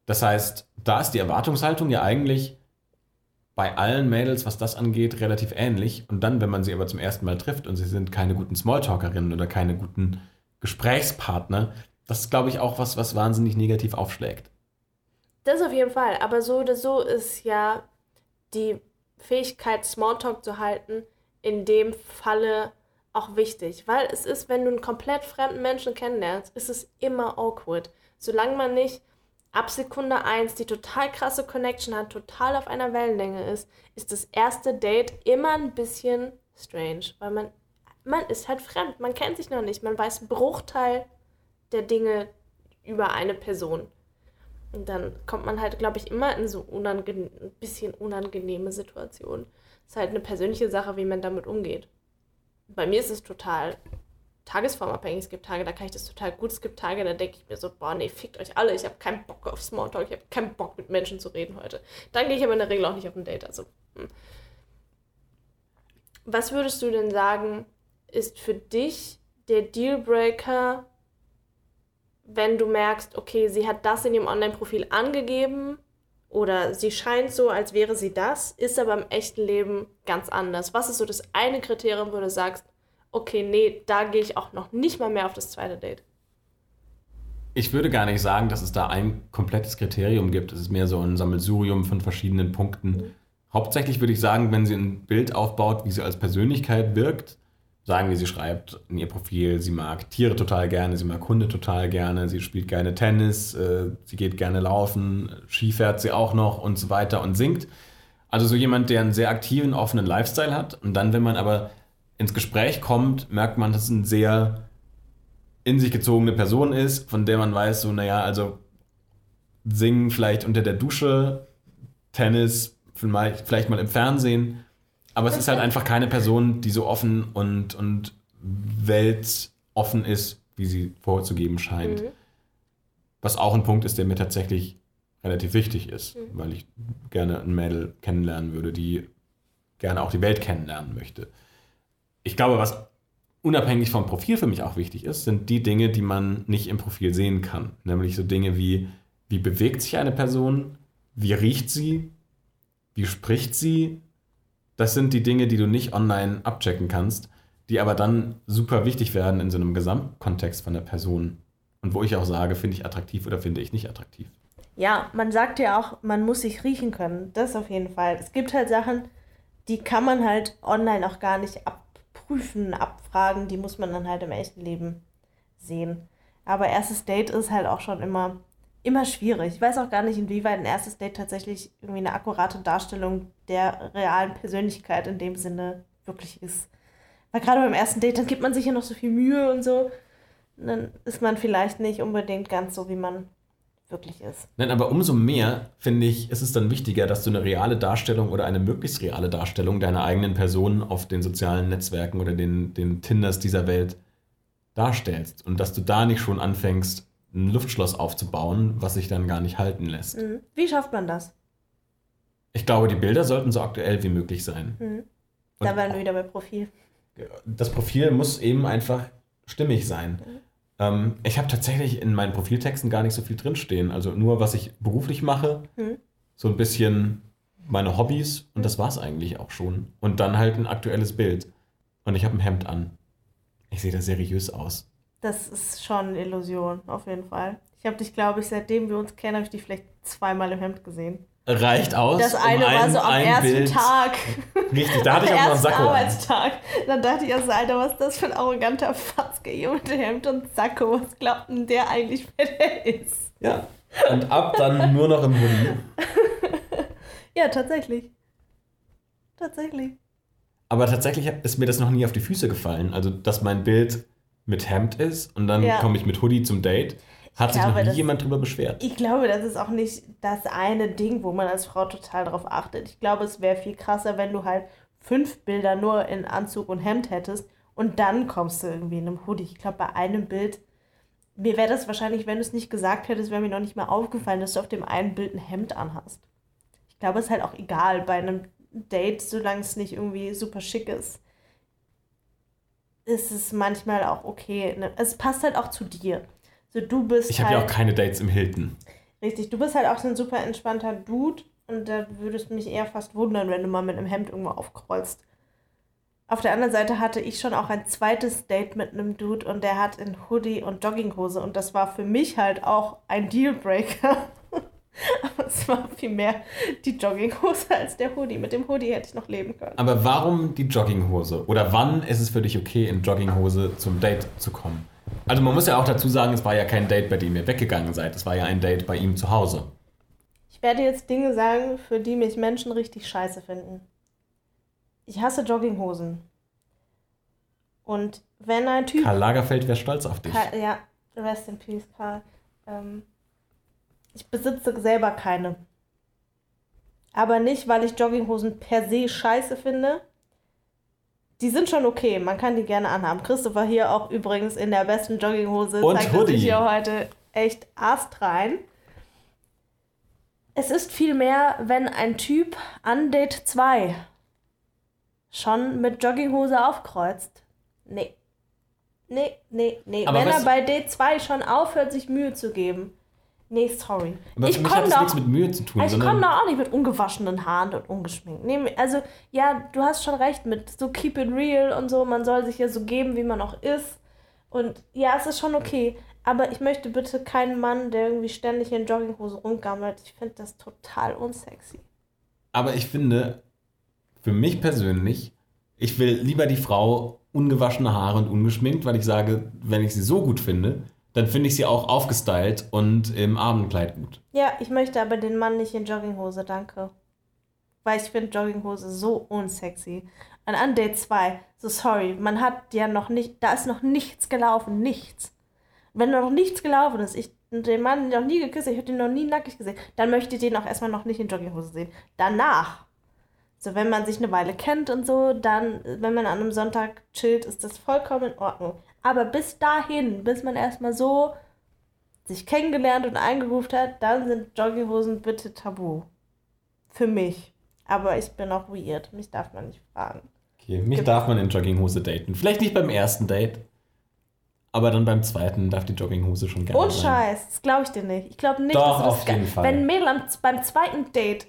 Das heißt, da ist die Erwartungshaltung ja eigentlich bei allen Mädels, was das angeht, relativ ähnlich. Und dann, wenn man sie aber zum ersten Mal trifft und sie sind keine guten Smalltalkerinnen oder keine guten Gesprächspartner, Das ist, glaube ich, auch was, was wahnsinnig negativ aufschlägt. Das auf jeden Fall. Aber so oder so ist ja die Fähigkeit, Smalltalk zu halten, in dem Falle auch wichtig. Weil es ist, wenn du einen komplett fremden Menschen kennenlernst, ist es immer awkward. Solange man nicht ab Sekunde 1 die total krasse Connection hat, total auf einer Wellenlänge ist, ist das erste Date immer ein bisschen strange. Weil man, man ist halt fremd, man kennt sich noch nicht, man weiß Bruchteil der Dinge über eine Person. Und dann kommt man halt, glaube ich, immer in so unangenehm, ein bisschen unangenehme Situationen. Es ist halt eine persönliche Sache, wie man damit umgeht. Bei mir ist es total tagesformabhängig. Es gibt Tage, da kann ich das total gut. Es gibt Tage, da denke ich mir so, boah, nee, fickt euch alle. Ich habe keinen Bock auf Smalltalk. Ich habe keinen Bock, mit Menschen zu reden heute. Dann gehe ich aber in der Regel auch nicht auf ein Date. Also, hm. was würdest du denn sagen, ist für dich der Dealbreaker wenn du merkst, okay, sie hat das in ihrem Online-Profil angegeben oder sie scheint so, als wäre sie das, ist aber im echten Leben ganz anders. Was ist so das eine Kriterium, wo du sagst, okay, nee, da gehe ich auch noch nicht mal mehr auf das zweite Date? Ich würde gar nicht sagen, dass es da ein komplettes Kriterium gibt. Es ist mehr so ein Sammelsurium von verschiedenen Punkten. Hauptsächlich würde ich sagen, wenn sie ein Bild aufbaut, wie sie als Persönlichkeit wirkt, sagen wir, sie schreibt in ihr Profil, sie mag Tiere total gerne, sie mag Hunde total gerne, sie spielt gerne Tennis, äh, sie geht gerne laufen, Ski fährt sie auch noch und so weiter und singt. Also so jemand, der einen sehr aktiven, offenen Lifestyle hat. Und dann, wenn man aber ins Gespräch kommt, merkt man, dass es eine sehr in sich gezogene Person ist, von der man weiß, so, naja, also singen vielleicht unter der Dusche, Tennis vielleicht mal im Fernsehen aber es ist halt einfach keine Person, die so offen und, und weltoffen ist, wie sie vorzugeben scheint. Mhm. Was auch ein Punkt ist, der mir tatsächlich relativ wichtig ist, mhm. weil ich gerne ein Mädel kennenlernen würde, die gerne auch die Welt kennenlernen möchte. Ich glaube, was unabhängig vom Profil für mich auch wichtig ist, sind die Dinge, die man nicht im Profil sehen kann. Nämlich so Dinge wie, wie bewegt sich eine Person, wie riecht sie, wie spricht sie, das sind die Dinge, die du nicht online abchecken kannst, die aber dann super wichtig werden in so einem Gesamtkontext von der Person. Und wo ich auch sage, finde ich attraktiv oder finde ich nicht attraktiv. Ja, man sagt ja auch, man muss sich riechen können. Das auf jeden Fall. Es gibt halt Sachen, die kann man halt online auch gar nicht abprüfen, abfragen. Die muss man dann halt im echten Leben sehen. Aber erstes Date ist halt auch schon immer immer schwierig. Ich weiß auch gar nicht, inwieweit ein erstes Date tatsächlich irgendwie eine akkurate Darstellung der realen Persönlichkeit in dem Sinne wirklich ist. Weil gerade beim ersten Date, dann gibt man sich ja noch so viel Mühe und so. Und dann ist man vielleicht nicht unbedingt ganz so, wie man wirklich ist. Nein, aber umso mehr, finde ich, ist es dann wichtiger, dass du eine reale Darstellung oder eine möglichst reale Darstellung deiner eigenen Person auf den sozialen Netzwerken oder den, den Tinders dieser Welt darstellst. Und dass du da nicht schon anfängst, ein Luftschloss aufzubauen, was sich dann gar nicht halten lässt. Mhm. Wie schafft man das? Ich glaube, die Bilder sollten so aktuell wie möglich sein. Mhm. Da wären wir wieder bei Profil. Das Profil muss eben einfach stimmig sein. Mhm. Ähm, ich habe tatsächlich in meinen Profiltexten gar nicht so viel drinstehen. Also nur, was ich beruflich mache, mhm. so ein bisschen meine Hobbys und das war es eigentlich auch schon. Und dann halt ein aktuelles Bild. Und ich habe ein Hemd an. Ich sehe da seriös aus. Das ist schon eine Illusion, auf jeden Fall. Ich habe dich, glaube ich, seitdem wir uns kennen, habe ich dich vielleicht zweimal im Hemd gesehen. Reicht aus. Das eine um war so am ersten Bild. Tag. Richtig, da hatte ich auch noch einen Sakko. Arbeitstag. Dann dachte ich also, Alter, was ist das für ein arroganter Fatzke hier mit Hemd und Sakko? Was glaubt denn der eigentlich, wer der ist? Ja. Und ab dann nur noch im Hoodie. ja, tatsächlich. Tatsächlich. Aber tatsächlich ist mir das noch nie auf die Füße gefallen. Also, dass mein Bild mit Hemd ist und dann ja. komme ich mit Hoodie zum Date. Hat sich noch nie das, jemand drüber beschwert. Ich glaube, das ist auch nicht das eine Ding, wo man als Frau total darauf achtet. Ich glaube, es wäre viel krasser, wenn du halt fünf Bilder nur in Anzug und Hemd hättest und dann kommst du irgendwie in einem Hoodie. Ich glaube, bei einem Bild, mir wäre das wahrscheinlich, wenn du es nicht gesagt hättest, wäre mir noch nicht mal aufgefallen, dass du auf dem einen Bild ein Hemd anhast. Ich glaube, es ist halt auch egal bei einem Date, solange es nicht irgendwie super schick ist ist es manchmal auch okay. Ne? Es passt halt auch zu dir. So, du bist ich habe halt, ja auch keine Dates im Hilton. Richtig, du bist halt auch so ein super entspannter Dude und da würdest du mich eher fast wundern, wenn du mal mit einem Hemd irgendwo aufkreuzst. Auf der anderen Seite hatte ich schon auch ein zweites Date mit einem Dude und der hat in Hoodie und Jogginghose und das war für mich halt auch ein Dealbreaker. Aber es war viel mehr die Jogginghose als der Hoodie. Mit dem Hoodie hätte ich noch leben können. Aber warum die Jogginghose? Oder wann ist es für dich okay, in Jogginghose zum Date zu kommen? Also man muss ja auch dazu sagen, es war ja kein Date, bei dem ihr weggegangen seid. Es war ja ein Date bei ihm zu Hause. Ich werde jetzt Dinge sagen, für die mich Menschen richtig scheiße finden. Ich hasse Jogginghosen. Und wenn ein Typ. Karl Lagerfeld wäre stolz auf dich. Karl, ja, rest in peace, Karl. Ähm, ich besitze selber keine. Aber nicht, weil ich Jogginghosen per se scheiße finde. Die sind schon okay, man kann die gerne anhaben. Christopher hier auch übrigens in der besten Jogginghose Und zeigt Hoodie. sich hier heute echt astrein. Es ist vielmehr, wenn ein Typ an Date 2 schon mit Jogginghose aufkreuzt. Nee. Nee, nee, nee. Aber wenn er bei Date 2 schon aufhört, sich Mühe zu geben. Nee, sorry. Aber ich mich hat nichts mit Mühe zu tun, ich sondern komme da auch nicht mit ungewaschenen Haaren und ungeschminkt. Nee, also, ja, du hast schon recht mit so keep it real und so. Man soll sich ja so geben, wie man auch ist. Und ja, es ist schon okay. Aber ich möchte bitte keinen Mann, der irgendwie ständig in Jogginghose rumgammelt. Ich finde das total unsexy. Aber ich finde, für mich persönlich, ich will lieber die Frau ungewaschene Haare und ungeschminkt, weil ich sage, wenn ich sie so gut finde, dann finde ich sie auch aufgestylt und im Abendkleid gut. Ja, ich möchte aber den Mann nicht in Jogginghose, danke. Weil ich finde Jogginghose so unsexy. Und an Date 2, so sorry, man hat ja noch nicht, da ist noch nichts gelaufen, nichts. Wenn noch nichts gelaufen ist, ich den Mann noch nie geküsst, ich habe den noch nie nackig gesehen, dann möchte ich den auch erstmal noch nicht in Jogginghose sehen. Danach, so wenn man sich eine Weile kennt und so, dann, wenn man an einem Sonntag chillt, ist das vollkommen in Ordnung. Aber bis dahin, bis man erstmal so sich kennengelernt und eingeruft hat, dann sind Jogginghosen bitte tabu. Für mich. Aber ich bin auch weird. Mich darf man nicht fragen. Okay, mich Gibt- darf man in Jogginghose daten. Vielleicht nicht beim ersten Date, aber dann beim zweiten darf die Jogginghose schon gerne Und sein. Scheiß, das glaube ich dir nicht. Ich glaube nicht, Doch, dass du das auf jeden Fall. Wenn ein Mädel am, beim zweiten Date,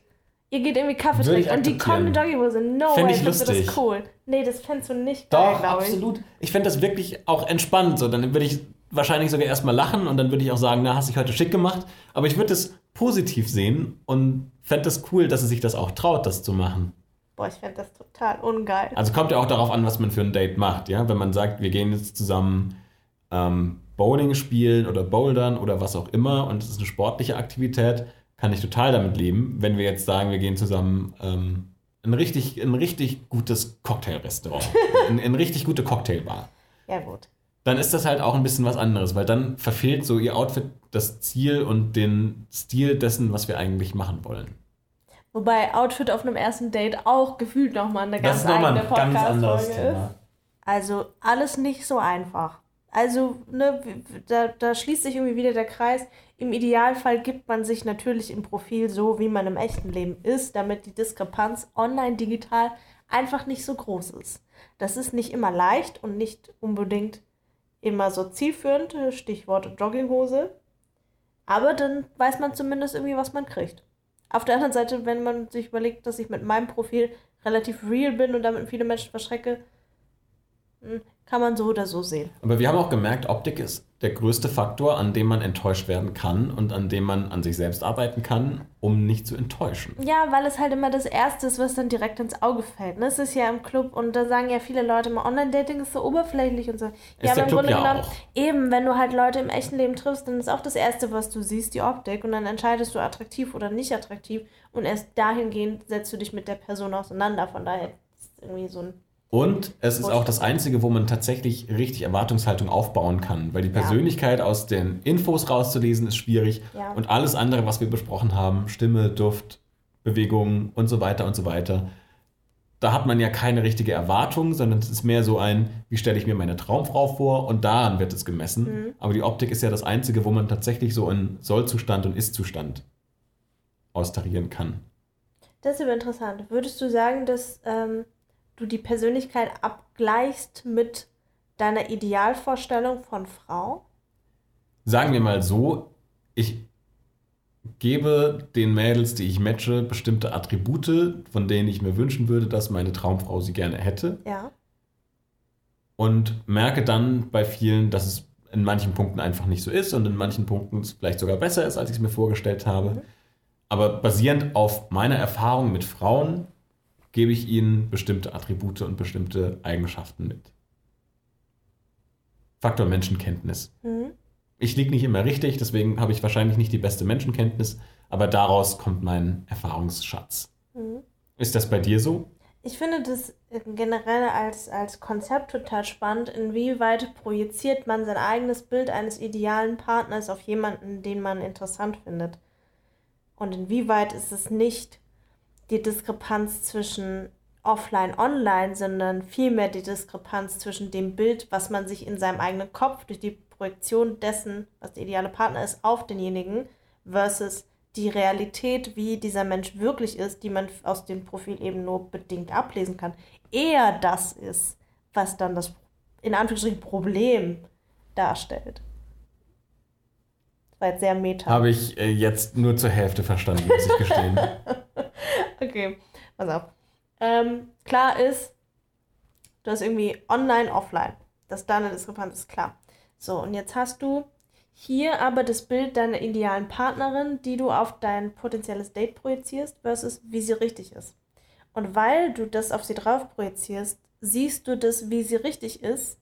ihr geht irgendwie Kaffee trinken und die kommen in Jogginghose, no Fänd way, ich findest du lustig. das cool. Nee, das fändest du nicht geil, Doch, glaube ich. absolut. Ich fände das wirklich auch entspannt. So, dann würde ich wahrscheinlich sogar erstmal lachen und dann würde ich auch sagen, na, hast dich heute schick gemacht. Aber ich würde es positiv sehen und fände es cool, dass sie sich das auch traut, das zu machen. Boah, ich fände das total ungeil. Also kommt ja auch darauf an, was man für ein Date macht. Ja? Wenn man sagt, wir gehen jetzt zusammen ähm, Bowling spielen oder Bouldern oder was auch immer und es ist eine sportliche Aktivität, kann ich total damit leben. Wenn wir jetzt sagen, wir gehen zusammen ähm, in ein richtig, in ein richtig gutes Cocktailrestaurant, in, in eine richtig gute Cocktailbar. Ja, gut. dann ist das halt auch ein bisschen was anderes, weil dann verfehlt so ihr Outfit das Ziel und den Stil dessen, was wir eigentlich machen wollen. Wobei Outfit auf einem ersten Date auch gefühlt nochmal eine ganz das ist nochmal eigene ein ganz anderes. Thema. Also alles nicht so einfach. Also, ne, da, da schließt sich irgendwie wieder der Kreis. Im Idealfall gibt man sich natürlich im Profil so, wie man im echten Leben ist, damit die Diskrepanz online digital einfach nicht so groß ist. Das ist nicht immer leicht und nicht unbedingt immer so zielführend, Stichwort Jogginghose. Aber dann weiß man zumindest irgendwie, was man kriegt. Auf der anderen Seite, wenn man sich überlegt, dass ich mit meinem Profil relativ real bin und damit viele Menschen verschrecke, hm, kann man so oder so sehen. Aber wir haben auch gemerkt, Optik ist der größte Faktor, an dem man enttäuscht werden kann und an dem man an sich selbst arbeiten kann, um nicht zu enttäuschen. Ja, weil es halt immer das Erste ist, was dann direkt ins Auge fällt. Ne? Es ist ja im Club und da sagen ja viele Leute immer, Online-Dating ist so oberflächlich und so. ja, der aber im Club Grunde ja genommen, auch. eben, wenn du halt Leute im echten Leben triffst, dann ist auch das Erste, was du siehst, die Optik und dann entscheidest du attraktiv oder nicht attraktiv und erst dahingehend setzt du dich mit der Person auseinander. Von daher ist es irgendwie so ein Und es ist auch das Einzige, wo man tatsächlich richtig Erwartungshaltung aufbauen kann, weil die Persönlichkeit aus den Infos rauszulesen ist schwierig Ja. und alles andere, was wir besprochen haben, Stimme, Duft, Bewegung und so weiter und so weiter, da hat man ja keine richtige Erwartung, sondern es ist mehr so ein, wie stelle ich mir meine Traumfrau vor und daran wird es gemessen. Mhm. Aber die Optik ist ja das Einzige, wo man tatsächlich so einen Sollzustand und Ist-Zustand austarieren kann. Das ist aber interessant. Würdest du sagen, dass ähm, du die Persönlichkeit abgleichst mit deiner Idealvorstellung von Frau? sagen wir mal so, ich gebe den Mädels, die ich matche, bestimmte Attribute, von denen ich mir wünschen würde, dass meine Traumfrau sie gerne hätte. Ja. und merke dann bei vielen, dass es in manchen Punkten einfach nicht so ist und in manchen Punkten es vielleicht sogar besser ist, als ich es mir vorgestellt habe. Mhm. Aber basierend auf meiner Erfahrung mit Frauen gebe ich ihnen bestimmte Attribute und bestimmte Eigenschaften mit. Faktor Menschenkenntnis. Mhm. Ich liege nicht immer richtig, deswegen habe ich wahrscheinlich nicht die beste Menschenkenntnis, aber daraus kommt mein Erfahrungsschatz. Mhm. Ist das bei dir so? Ich finde das generell als, als Konzept total spannend, inwieweit projiziert man sein eigenes Bild eines idealen Partners auf jemanden, den man interessant findet. Und inwieweit ist es nicht die Diskrepanz zwischen offline-online, sondern vielmehr die Diskrepanz zwischen dem Bild, was man sich in seinem eigenen Kopf durch die Projektion dessen, was der ideale Partner ist, auf denjenigen, versus die Realität, wie dieser Mensch wirklich ist, die man aus dem Profil eben nur bedingt ablesen kann, eher das ist, was dann das in Anführungsstrichen Problem darstellt. Das war jetzt sehr meta. Habe ich äh, jetzt nur zur Hälfte verstanden, muss ich gestehen. okay, pass auf. Ähm, klar ist, du hast irgendwie online, offline. Dass da eine Diskrepanz ist, klar. So, und jetzt hast du hier aber das Bild deiner idealen Partnerin, die du auf dein potenzielles Date projizierst, versus wie sie richtig ist. Und weil du das auf sie drauf projizierst, siehst du das, wie sie richtig ist,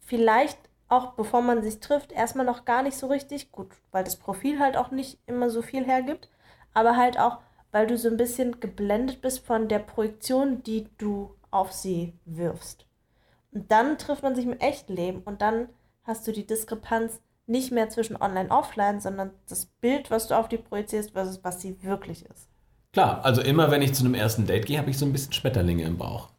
vielleicht auch bevor man sich trifft, erstmal noch gar nicht so richtig gut, weil das Profil halt auch nicht immer so viel hergibt, aber halt auch, weil du so ein bisschen geblendet bist von der Projektion, die du auf sie wirfst. Und dann trifft man sich im echten Leben und dann hast du die Diskrepanz nicht mehr zwischen online und offline, sondern das Bild, was du auf die projizierst, versus was sie wirklich ist. Klar, also immer wenn ich zu einem ersten Date gehe, habe ich so ein bisschen Schmetterlinge im Bauch.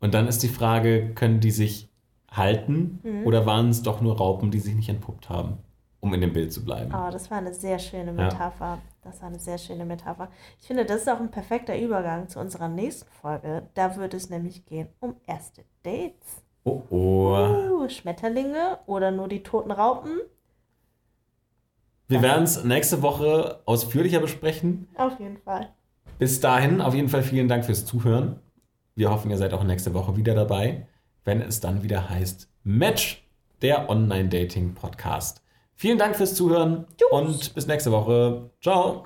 Und dann ist die Frage, können die sich halten mhm. oder waren es doch nur Raupen, die sich nicht entpuppt haben, um in dem Bild zu bleiben? Oh, das war eine sehr schöne Metapher. Das war eine sehr schöne Metapher. Ich finde, das ist auch ein perfekter Übergang zu unserer nächsten Folge. Da wird es nämlich gehen um erste Dates. Oh oh. Uh, Schmetterlinge oder nur die toten Raupen? Wir werden es nächste Woche ausführlicher besprechen. Auf jeden Fall. Bis dahin, auf jeden Fall vielen Dank fürs Zuhören. Wir hoffen, ihr seid auch nächste Woche wieder dabei, wenn es dann wieder heißt Match, der Online-Dating-Podcast. Vielen Dank fürs Zuhören Tschüss. und bis nächste Woche. Ciao.